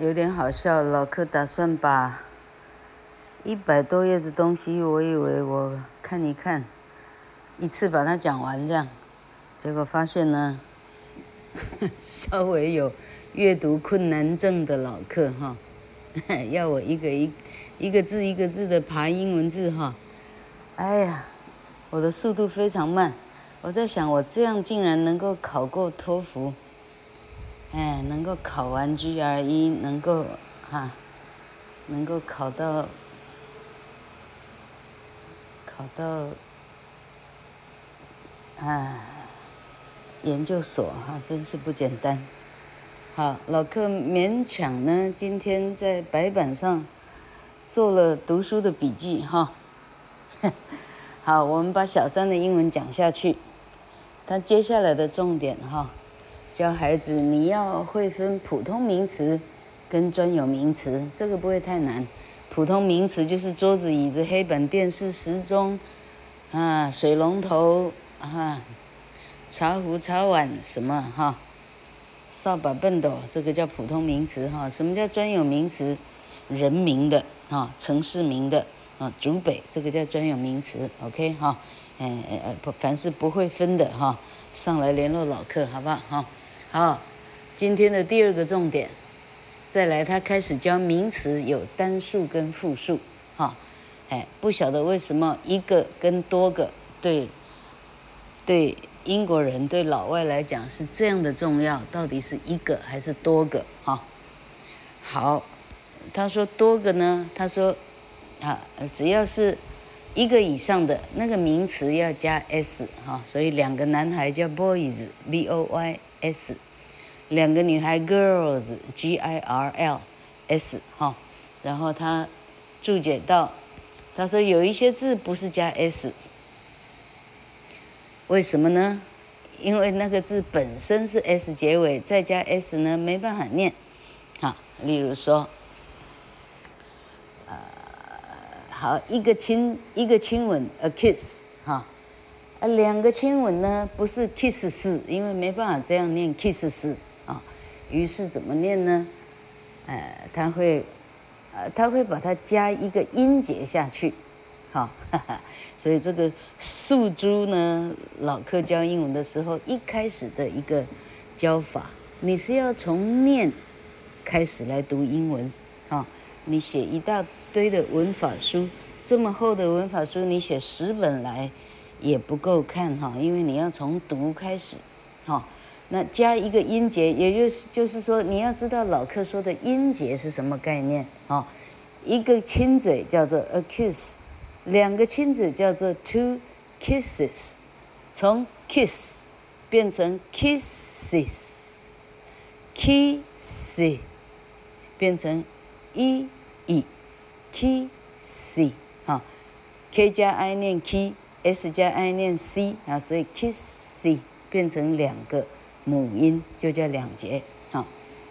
有点好笑，老柯打算把一百多页的东西，我以为我看一看，一次把它讲完这样，结果发现呢，稍微有阅读困难症的老柯哈，要我一个一一个字一个字的爬英文字哈，哎呀，我的速度非常慢，我在想我这样竟然能够考过托福。哎，能够考完 GRE，能够哈，能够考到考到啊研究所哈，真是不简单。好，老客勉强呢，今天在白板上做了读书的笔记哈。好，我们把小三的英文讲下去，他接下来的重点哈。教孩子，你要会分普通名词跟专有名词，这个不会太难。普通名词就是桌子、椅子、黑板、电视、时钟，啊，水龙头，啊，茶壶、茶碗，什么哈，扫把、畚斗，这个叫普通名词哈。什么叫专有名词？人名的啊，城市名的啊，竹北，这个叫专有名词。OK 哈，嗯呃不，凡是不会分的哈，上来联络老客，好不好哈？好，今天的第二个重点，再来，他开始教名词有单数跟复数，哈，哎，不晓得为什么一个跟多个对，对英国人对老外来讲是这样的重要，到底是一个还是多个？哈，好，他说多个呢，他说，啊，只要是一个以上的那个名词要加 s，哈，所以两个男孩叫 boys，b o y。s，两个女孩 girls，g i r l s 哈，然后他注解到，他说有一些字不是加 s，为什么呢？因为那个字本身是 s 结尾，再加 s 呢没办法念，哈，例如说，呃，好，一个亲一个亲吻，a kiss，哈。啊，两个亲吻呢，不是 kiss 是，因为没办法这样念 kiss 是啊，于是怎么念呢？呃，他会，呃，他会把它加一个音节下去，好，哈哈，所以这个素珠呢，老客教英文的时候，一开始的一个教法，你是要从念开始来读英文，啊，你写一大堆的文法书，这么厚的文法书，你写十本来。也不够看哈，因为你要从读开始，哈，那加一个音节，也就是就是说，你要知道老客说的音节是什么概念啊？一个亲嘴叫做 a kiss，两个亲嘴叫做 two kisses，从 kiss 变成 kisses，kiss 变成 e e kiss 哈，k 加 i 念 k。S 加 i 念 c 啊，所以 kiss 变成两个母音，就叫两节。好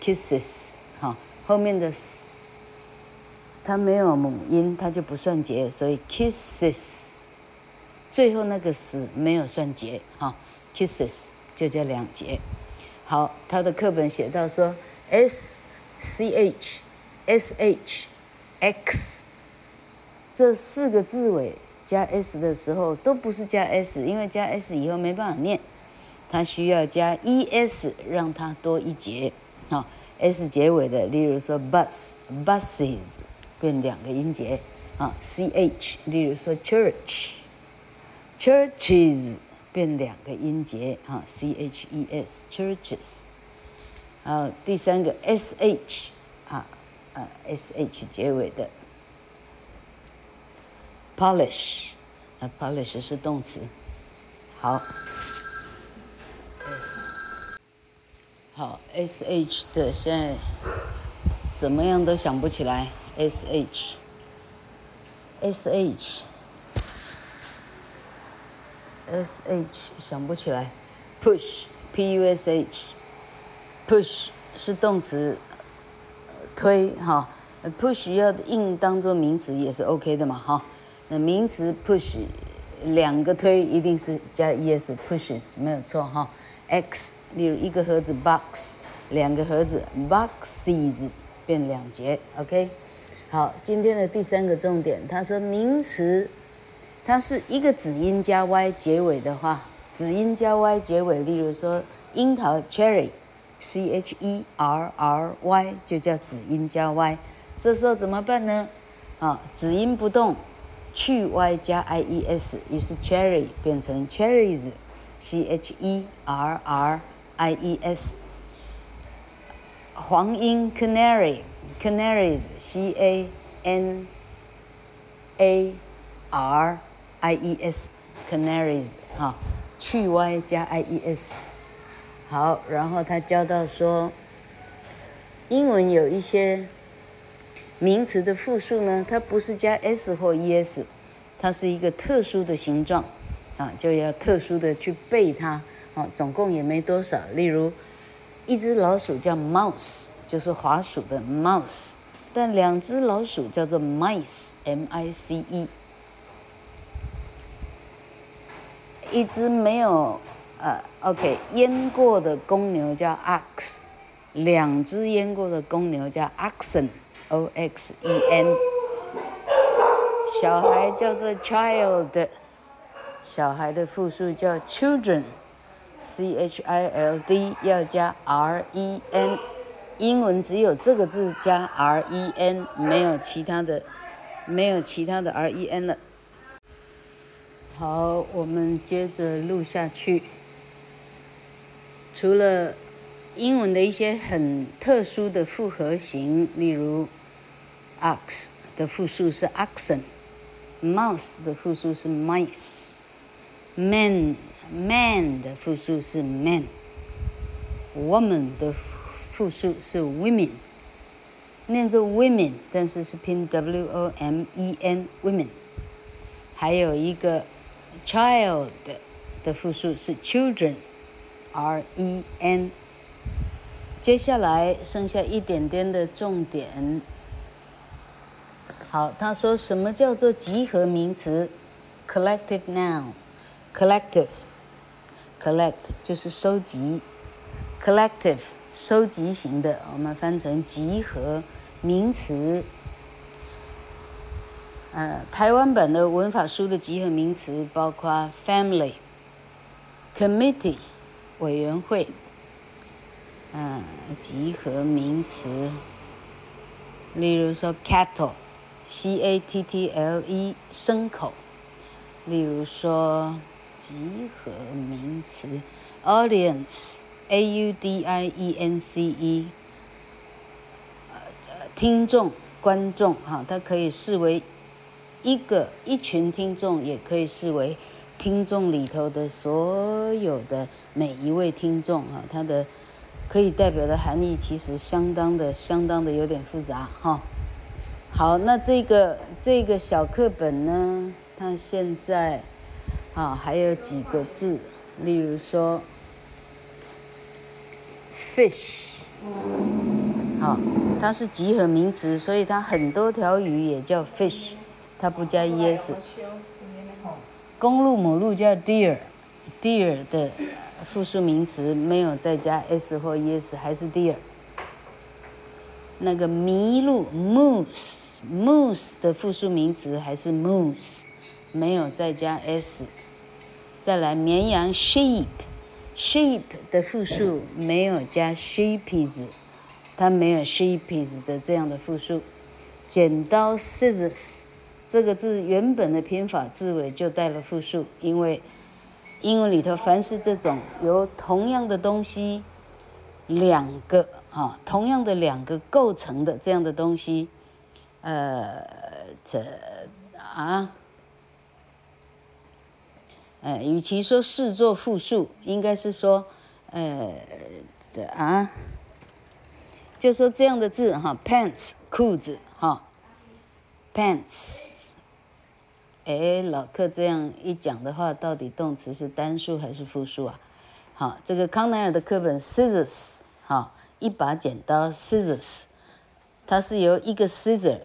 ，kisses 好，后面的 s 它没有母音，它就不算节，所以 kisses 最后那个 s 没有算节。哈，kisses 就叫两节。好，他的课本写到说 s c h s h x 这四个字尾。加 s 的时候都不是加 s，因为加 s 以后没办法念，它需要加 es 让它多一节。好，s 结尾的，例如说 bus，buses 变两个音节。啊，ch，例如说 church，churches 变两个音节。啊，ches，churches。好，第三个 sh，啊，呃，sh 结尾的。polish，啊，polish 是动词。好，好，sh 的现在怎么样都想不起来。sh，sh，sh 想不起来。push，p-u-s-h，push 是动词，推哈。push 要硬当做名词也是 OK 的嘛哈。名词 push 两个推一定是加 es pushes 没有错哈。x 例如一个盒子 box，两个盒子 boxes 变两节。OK，好，今天的第三个重点，他说名词，它是一个子音加 y 结尾的话，子音加 y 结尾，例如说樱桃 cherry，c h e r r y 就叫子音加 y，这时候怎么办呢？啊，子音不动，去 y 加 i e s，于是 cherry 变成 cherries，c h e r r i e s。黄莺 canary，canaries，c a n a r i e s，canaries，哈，去 y 加 i e s，好，然后他教到说，英文有一些名词的复数呢，它不是加 s 或 e s，它是一个特殊的形状，啊，就要特殊的去背它，啊，总共也没多少，例如。一只老鼠叫 mouse，就是滑鼠的 mouse，但两只老鼠叫做 mice，m-i-c-e。一只没有呃，OK，阉过的公牛叫 ox，两只阉过的公牛叫 oxen o x e n，。小孩叫做 child，小孩的复数叫 children。C H I L D 要加 R E N，英文只有这个字加 R E N，没有其他的，没有其他的 R E N 了。好，我们接着录下去。除了英文的一些很特殊的复合型，例如 ox 的复数是 oxen，mouse 的复数是 mice，man。man 的复数是 men，woman 的复数是 women，念作 women，但是是拼 w o m e n women。还有一个 child 的复数是 children，r e n。接下来剩下一点点的重点。好，他说什么叫做集合名词？collective noun，collective。collect 就是收集，collective 收集型的，我们翻成集合名词。呃，台湾版的文法书的集合名词包括 family、committee 委员会，嗯、集合名词，例如说 cattle cattle 牲口，例如说。集合名词，audience，a u d i e n c e，呃，听众、观众，哈，它可以视为一个一群听众，也可以视为听众里头的所有的每一位听众，哈，它的可以代表的含义其实相当的、相当的有点复杂，哈。好，那这个这个小课本呢，它现在。啊，还有几个字，例如说，fish，好，它是集合名词，所以它很多条鱼也叫 fish，它不加 es。公鹿母鹿叫 deer，deer 的复数名词没有再加 s 或 es，还是 deer。那个麋鹿 moose moose 的复数名词还是 moose。没有再加 s，再来绵羊 sheep，sheep 的复数没有加 sheepes，它没有 sheepes 的这样的复数。剪刀 scissors 这个字原本的拼法字尾就带了复数，因为英文里头凡是这种由同样的东西两个啊同样的两个构成的这样的东西，呃，这啊。呃，与其说视作复数，应该是说，呃，这啊，就说这样的字哈，pants 裤子哈，pants。哎，老克这样一讲的话，到底动词是单数还是复数啊？好，这个康奈尔的课本 scissors 哈，一把剪刀 scissors，它是由一个 scissor。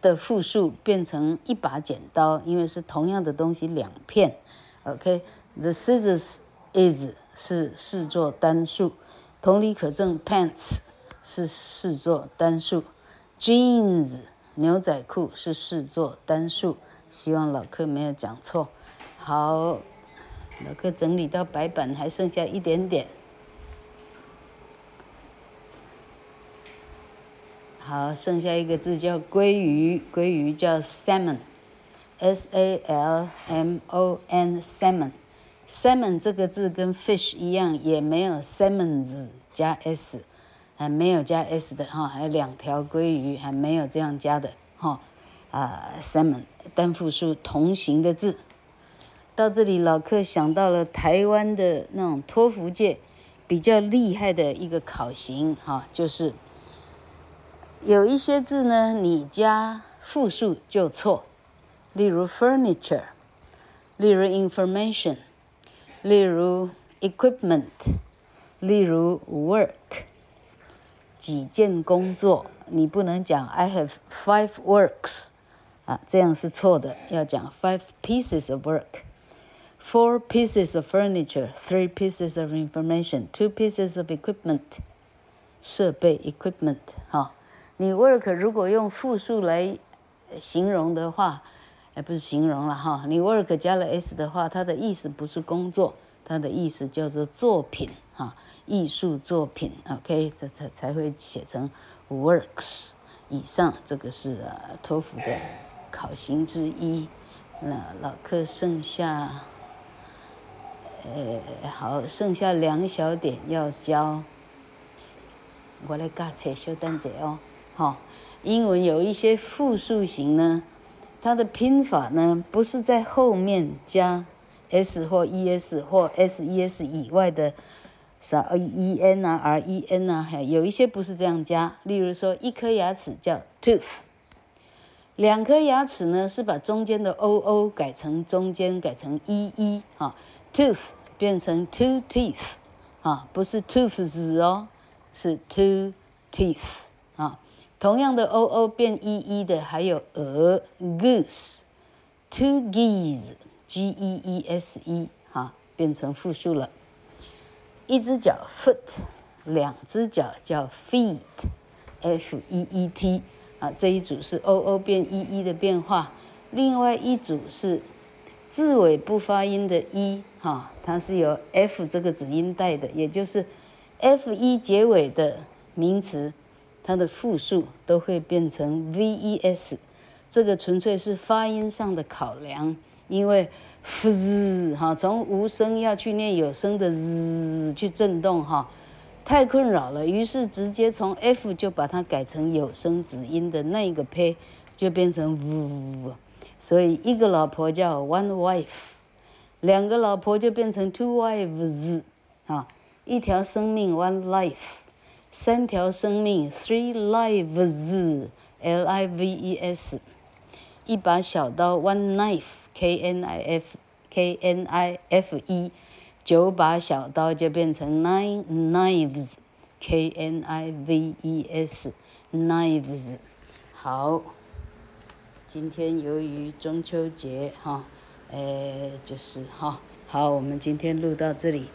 的复数变成一把剪刀，因为是同样的东西两片。OK，the、scissors is 是视作单数，同理可证，pants 是视作单数，jeans 牛仔裤是视作单数。希望老客没有讲错。好，老客整理到白板还剩下一点点。好，剩下一个字叫鲑鱼，鲑鱼叫 salmon，s a l m o n，salmon。salmon 这个字跟 fish 一样，也没有 salmons 加 s，还没有加 s 的哈，还有两条鲑鱼还没有这样加的哈。啊，salmon 单复数同形的字。到这里，老客想到了台湾的那种托福界比较厉害的一个考型哈，就是有一些字呢，你加复数就错，例如 furniture，例如 information。例如 equipment，例如 work，几件工作，你不能讲 I have five works，啊，这样是错的，要讲 five pieces of work，four pieces of furniture，three pieces of information，two pieces of equipment，设备 equipment，哈，你 work 如果用复数来形容的话。还不是形容了哈，你 work 加了 s 的话，它的意思不是工作，它的意思叫做作品哈，艺术作品。OK，这才才会写成 works。以上这个是托福的考型之一。那老客剩下，呃，好，剩下两小点要教。我来教册小等者哦，好，英文有一些复数型呢。它的拼法呢，不是在后面加 s 或 es 或 ses 以外的啥 en 啊 ren 啊，还有一些不是这样加。例如说，一颗牙齿叫 tooth，两颗牙齿呢是把中间的 oo 改成中间改成 ee 哈，tooth 变成 two teeth 啊，不是 tooths 哦，是 two teeth。同样的 o o 变 e e 的还有鹅 goose，two geese g e e s e 哈，变成复数了。一只脚 foot，两只脚叫 feet f e e t 啊，这一组是 o o 变 e e 的变化。另外一组是字尾不发音的 e 哈，它是由 f 这个子音带的，也就是 f e 结尾的名词。它的复数都会变成 ves，这个纯粹是发音上的考量，因为 fz 哈，从无声要去念有声的 z 去震动哈，太困扰了，于是直接从 f 就把它改成有声子音的那个 p，就变成 v，所以一个老婆叫 one wife，两个老婆就变成 two wives，啊，一条生命 one life。三条生命，three lives，L I V E S，一把小刀，one knife，K N I F，K N I F E，九把小刀就变成 nine knives，K N I V E S，knives。好，今天由于中秋节哈，呃，就是哈，好，我们今天录到这里。